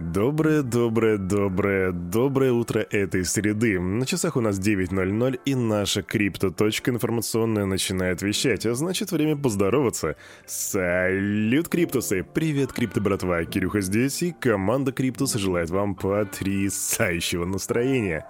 Доброе, доброе, доброе, доброе утро этой среды. На часах у нас 9.00 и наша крипто-точка информационная начинает вещать, а значит время поздороваться. Салют, Криптусы! Привет, крипто-братва! Кирюха здесь и команда Криптус желает вам потрясающего настроения.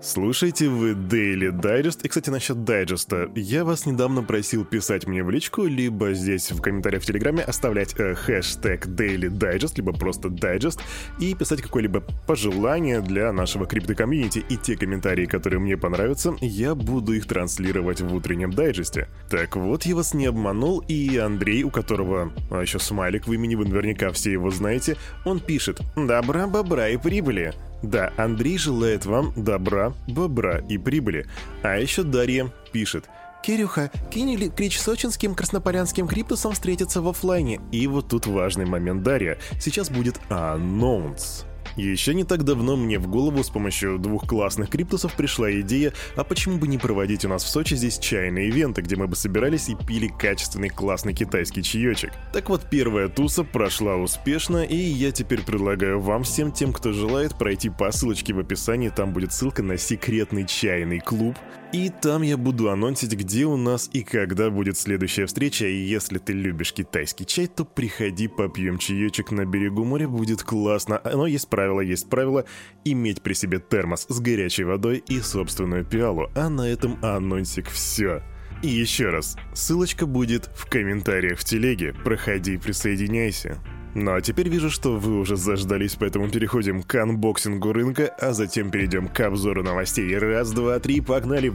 Слушайте вы Daily Digest. И, кстати, насчет дайджеста. Я вас недавно просил писать мне в личку, либо здесь в комментариях в Телеграме оставлять э, хэштег Daily Digest, либо просто Digest, и писать какое-либо пожелание для нашего крипто-комьюнити. И те комментарии, которые мне понравятся, я буду их транслировать в утреннем дайджесте. Так вот, я вас не обманул, и Андрей, у которого а еще смайлик в имени, вы наверняка все его знаете, он пишет «Добра, бобра и прибыли». Да, Андрей желает вам добра, бобра и прибыли. А еще Дарья пишет Кирюха, кинь Крич сочинским краснополянским криптусом встретиться в офлайне. И вот тут важный момент, Дарья. Сейчас будет анонс. Еще не так давно мне в голову с помощью двух классных криптусов пришла идея, а почему бы не проводить у нас в Сочи здесь чайные ивенты, где мы бы собирались и пили качественный классный китайский чаечек. Так вот, первая туса прошла успешно, и я теперь предлагаю вам всем тем, кто желает, пройти по ссылочке в описании, там будет ссылка на секретный чайный клуб, и там я буду анонсить, где у нас и когда будет следующая встреча, и если ты любишь китайский чай, то приходи попьем чаечек на берегу моря, будет классно. Но есть правило, есть правило иметь при себе термос с горячей водой и собственную пиалу, а на этом анонсик все. И еще раз, ссылочка будет в комментариях в телеге, проходи, присоединяйся. Ну а теперь вижу, что вы уже заждались, поэтому переходим к анбоксингу рынка, а затем перейдем к обзору новостей. Раз, два, три, погнали!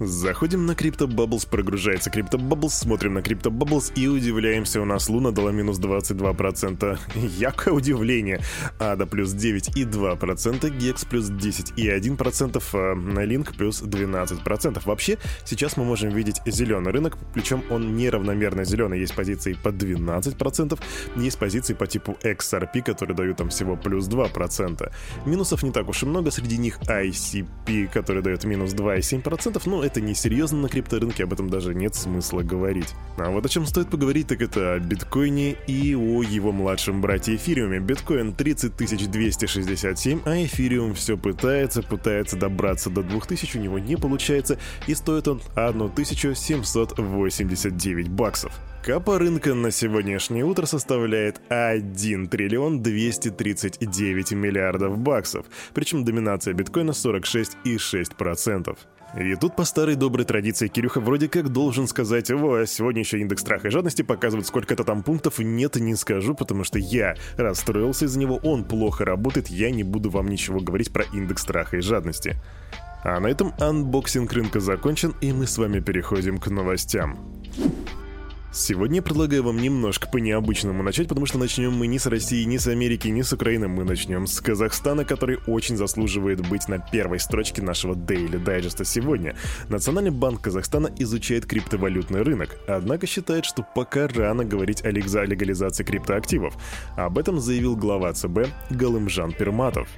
Заходим на Crypto Bubbles, прогружается Crypto Bubbles, смотрим на Crypto Bubbles и удивляемся, у нас Луна дала минус 22%. Якое удивление. Ада плюс 9,2%, Гекс плюс 10,1%, а Link плюс 12%. Вообще, сейчас мы можем видеть зеленый рынок, причем он неравномерно зеленый. Есть позиции по 12%, есть позиции по типу XRP, которые дают там всего плюс 2%. Минусов не так уж и много, среди них ICP, который дает минус 2,7%, ну, это несерьезно на крипторынке, об этом даже нет смысла говорить. А вот о чем стоит поговорить, так это о биткоине и о его младшем брате эфириуме. Биткоин 30267, а эфириум все пытается, пытается добраться до 2000, у него не получается, и стоит он 1789 баксов. Капа рынка на сегодняшнее утро составляет 1 триллион 239 миллиардов баксов, причем доминация биткоина 46,6%. И тут по старой доброй традиции Кирюха вроде как должен сказать, о, сегодня еще индекс страха и жадности показывает сколько-то там пунктов, нет, не скажу, потому что я расстроился из-за него, он плохо работает, я не буду вам ничего говорить про индекс страха и жадности. А на этом анбоксинг рынка закончен, и мы с вами переходим к новостям. Сегодня предлагаю вам немножко по-необычному начать, потому что начнем мы не с России, не с Америки, не с Украины. Мы начнем с Казахстана, который очень заслуживает быть на первой строчке нашего Daily Digest сегодня. Национальный банк Казахстана изучает криптовалютный рынок, однако считает, что пока рано говорить о легализации криптоактивов. Об этом заявил глава ЦБ Галымжан Пирматов.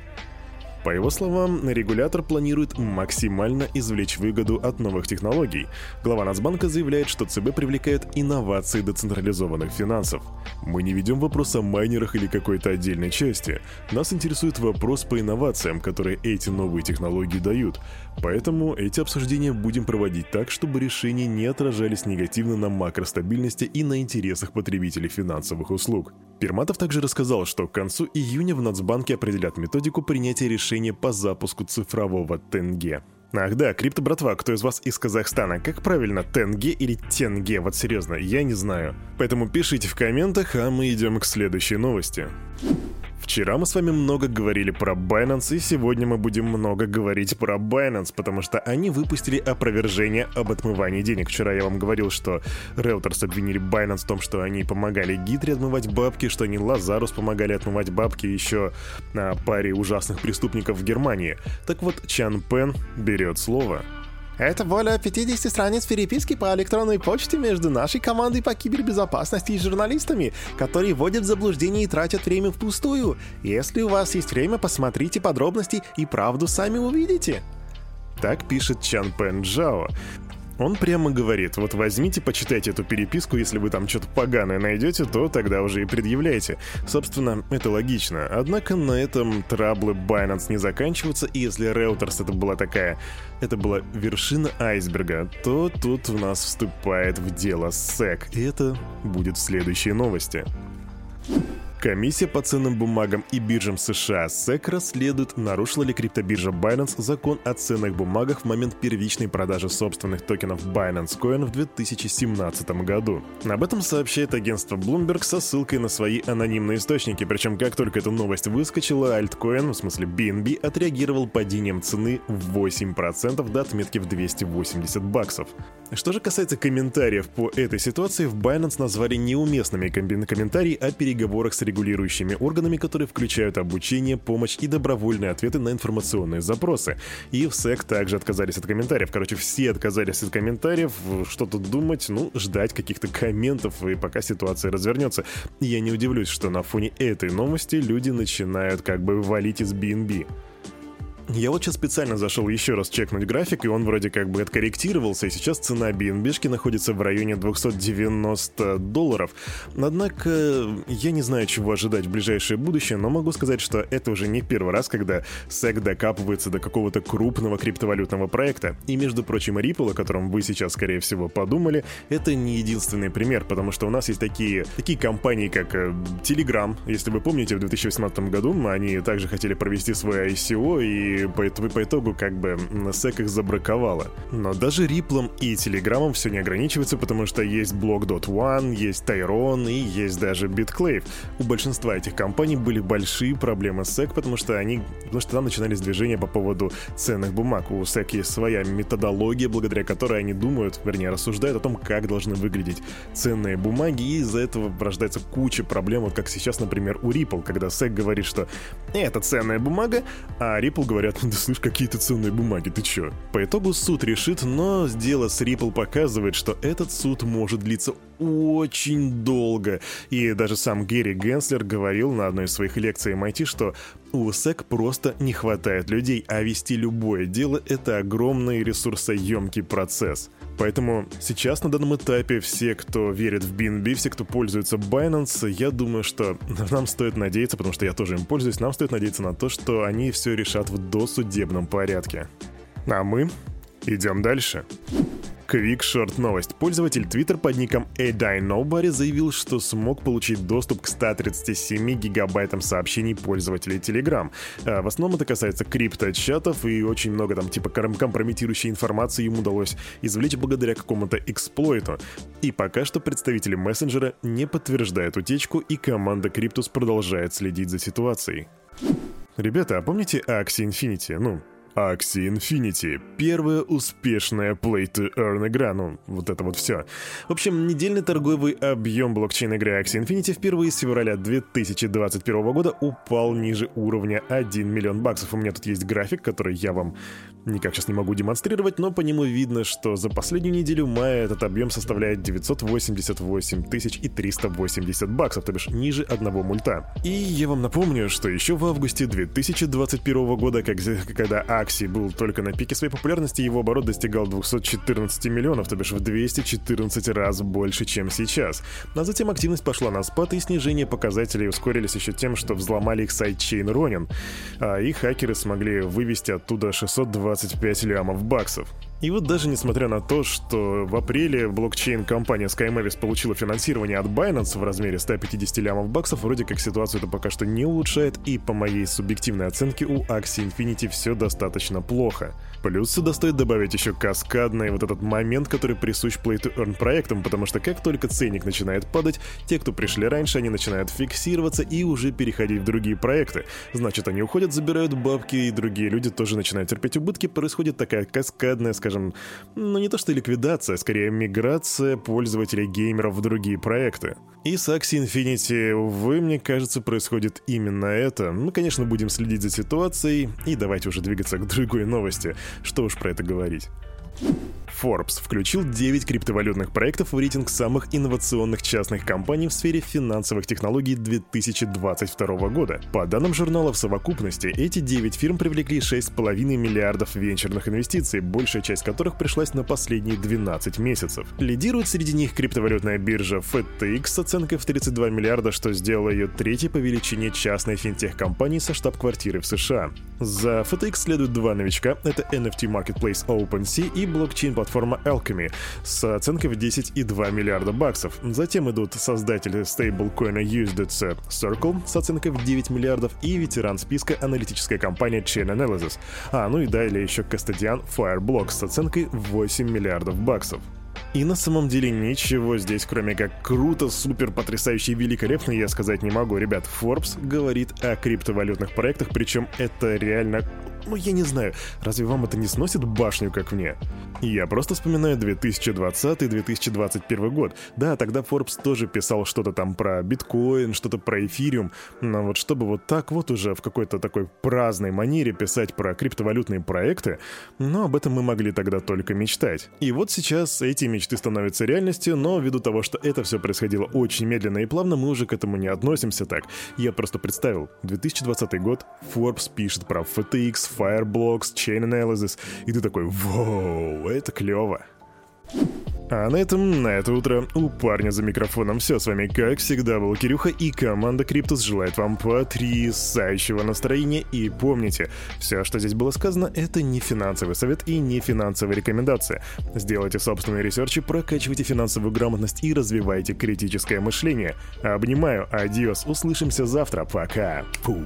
По его словам, регулятор планирует максимально извлечь выгоду от новых технологий. Глава Нацбанка заявляет, что ЦБ привлекает инновации децентрализованных финансов. Мы не ведем вопрос о майнерах или какой-то отдельной части. Нас интересует вопрос по инновациям, которые эти новые технологии дают. Поэтому эти обсуждения будем проводить так, чтобы решения не отражались негативно на макростабильности и на интересах потребителей финансовых услуг. Перматов также рассказал, что к концу июня в Нацбанке определят методику принятия решения по запуску цифрового тенге. Ах да, крипто братва, кто из вас из Казахстана? Как правильно, тенге или тенге? Вот серьезно, я не знаю. Поэтому пишите в комментах, а мы идем к следующей новости. Вчера мы с вами много говорили про Binance, и сегодня мы будем много говорить про Binance, потому что они выпустили опровержение об отмывании денег. Вчера я вам говорил, что Reuters обвинили Binance в том, что они помогали Гидре отмывать бабки, что они Лазарус помогали отмывать бабки еще на паре ужасных преступников в Германии. Так вот, Чан Пен берет слово. Это более 50 страниц переписки по электронной почте между нашей командой по кибербезопасности и журналистами, которые вводят в заблуждение и тратят время впустую. Если у вас есть время, посмотрите подробности и правду сами увидите. Так пишет Чан Пен Джао. Он прямо говорит, вот возьмите, почитайте эту переписку, если вы там что-то поганое найдете, то тогда уже и предъявляйте. Собственно, это логично. Однако на этом траблы Binance не заканчиваются, и если Reuters это была такая, это была вершина айсберга, то тут у нас вступает в дело SEC, и это будет в следующей новости. Комиссия по ценным бумагам и биржам США SEC расследует, нарушила ли криптобиржа Binance закон о ценных бумагах в момент первичной продажи собственных токенов Binance Coin в 2017 году. Об этом сообщает агентство Bloomberg со ссылкой на свои анонимные источники, причем как только эта новость выскочила, альткоин, в смысле BNB, отреагировал падением цены в 8% до отметки в 280 баксов. Что же касается комментариев по этой ситуации, в Binance назвали неуместными комментарии о переговорах с регулирующими органами, которые включают обучение, помощь и добровольные ответы на информационные запросы. И в SEC также отказались от комментариев. Короче, все отказались от комментариев, что тут думать, ну, ждать каких-то комментов, и пока ситуация развернется. Я не удивлюсь, что на фоне этой новости люди начинают как бы валить из BNB. Я вот сейчас специально зашел еще раз чекнуть график, и он вроде как бы откорректировался, и сейчас цена BNB находится в районе 290 долларов. Однако я не знаю, чего ожидать в ближайшее будущее, но могу сказать, что это уже не первый раз, когда SEC докапывается до какого-то крупного криптовалютного проекта. И, между прочим, Ripple, о котором вы сейчас, скорее всего, подумали, это не единственный пример, потому что у нас есть такие, такие компании, как э, Telegram. Если вы помните, в 2018 году они также хотели провести свой ICO, и по, по итогу как бы SEC их забраковала. Но даже Ripple и Telegram все не ограничивается, потому что есть Block.one, есть Tyron и есть даже BitClave. У большинства этих компаний были большие проблемы с SEC, потому что они, потому что там начинались движения по поводу ценных бумаг. У SEC есть своя методология, благодаря которой они думают, вернее, рассуждают о том, как должны выглядеть ценные бумаги, и из-за этого рождается куча проблем, вот как сейчас, например, у Ripple, когда SEC говорит, что это ценная бумага, а Ripple говорят, говорят, да слышь, какие-то ценные бумаги, ты чё? По итогу суд решит, но дело с Ripple показывает, что этот суд может длиться очень долго. И даже сам Гэри Генслер говорил на одной из своих лекций MIT, что у SEC просто не хватает людей, а вести любое дело — это огромный ресурсоемкий процесс. Поэтому сейчас на данном этапе все, кто верит в BNB, все, кто пользуется Binance, я думаю, что нам стоит надеяться, потому что я тоже им пользуюсь, нам стоит надеяться на то, что они все решат в досудебном порядке. А мы идем дальше. Quick Short новость. Пользователь Twitter под ником ADINobody заявил, что смог получить доступ к 137 гигабайтам сообщений пользователей Telegram. А в основном это касается крипто-чатов и очень много там типа компрометирующей информации ему удалось извлечь благодаря какому-то эксплойту. И пока что представители мессенджера не подтверждают утечку и команда Cryptus продолжает следить за ситуацией. Ребята, а помните Axie Infinity? Ну, Axie Infinity. Первая успешная Play-to-Earn игра. Ну, вот это вот все. В общем, недельный торговый объем блокчейн игры Axie Infinity впервые с февраля 2021 года упал ниже уровня 1 миллион баксов. У меня тут есть график, который я вам никак сейчас не могу демонстрировать, но по нему видно, что за последнюю неделю мая этот объем составляет 988 тысяч и 380 баксов, то бишь ниже одного мульта. И я вам напомню, что еще в августе 2021 года, когда Axie был только на пике своей популярности, его оборот достигал 214 миллионов, то бишь в 214 раз больше, чем сейчас. А затем активность пошла на спад, и снижение показателей ускорились еще тем, что взломали их сайт-чейн Ronin, а и хакеры смогли вывести оттуда 625 лямов баксов. И вот даже несмотря на то, что в апреле блокчейн-компания SkyMavis получила финансирование от Binance в размере 150 лямов баксов, вроде как ситуацию это пока что не улучшает, и по моей субъективной оценке у Axie Infinity все достаточно плохо. Плюс сюда стоит добавить еще каскадный вот этот момент, который присущ Play-to-Earn проектам, потому что как только ценник начинает падать, те, кто пришли раньше, они начинают фиксироваться и уже переходить в другие проекты. Значит, они уходят, забирают бабки, и другие люди тоже начинают терпеть убытки, происходит такая каскадная, скажем, ну не то что ликвидация, а скорее миграция пользователей геймеров в другие проекты. И с Axie Infinity, увы, мне кажется, происходит именно это. Мы, конечно, будем следить за ситуацией, и давайте уже двигаться к другой новости. Что уж про это говорить. Forbes включил 9 криптовалютных проектов в рейтинг самых инновационных частных компаний в сфере финансовых технологий 2022 года. По данным журнала в совокупности, эти 9 фирм привлекли 6,5 миллиардов венчурных инвестиций, большая часть которых пришлась на последние 12 месяцев. Лидирует среди них криптовалютная биржа FTX с оценкой в 32 миллиарда, что сделало ее третьей по величине частной финтех-компании со штаб-квартирой в США. За FTX следуют два новичка — это NFT Marketplace OpenSea и блокчейн-платформа Alchemy с оценкой в 10,2 миллиарда баксов. Затем идут создатели стейблкоина USDC Circle с оценкой в 9 миллиардов и ветеран списка аналитическая компания Chain Analysis. А, ну и далее еще Кастадиан Fireblocks с оценкой в 8 миллиардов баксов. И на самом деле ничего здесь, кроме как круто, супер, потрясающе и великолепно, я сказать не могу. Ребят, Forbes говорит о криптовалютных проектах, причем это реально ну, я не знаю, разве вам это не сносит башню, как мне? Я просто вспоминаю 2020-2021 год. Да, тогда Forbes тоже писал что-то там про биткоин, что-то про эфириум, но вот чтобы вот так вот уже в какой-то такой праздной манере писать про криптовалютные проекты, ну, об этом мы могли тогда только мечтать. И вот сейчас эти мечты становятся реальностью, но ввиду того, что это все происходило очень медленно и плавно, мы уже к этому не относимся так. Я просто представил, 2020 год, Forbes пишет про FTX, Fireblocks, Chain Analysis, и ты такой, вау, это клево. А на этом, на это утро, у парня за микрофоном все. С вами, как всегда, был Кирюха, и команда Криптус желает вам потрясающего настроения. И помните, все, что здесь было сказано, это не финансовый совет и не финансовая рекомендация. Сделайте собственные ресерчи, прокачивайте финансовую грамотность и развивайте критическое мышление. Обнимаю, адиос, услышимся завтра, пока. Фу.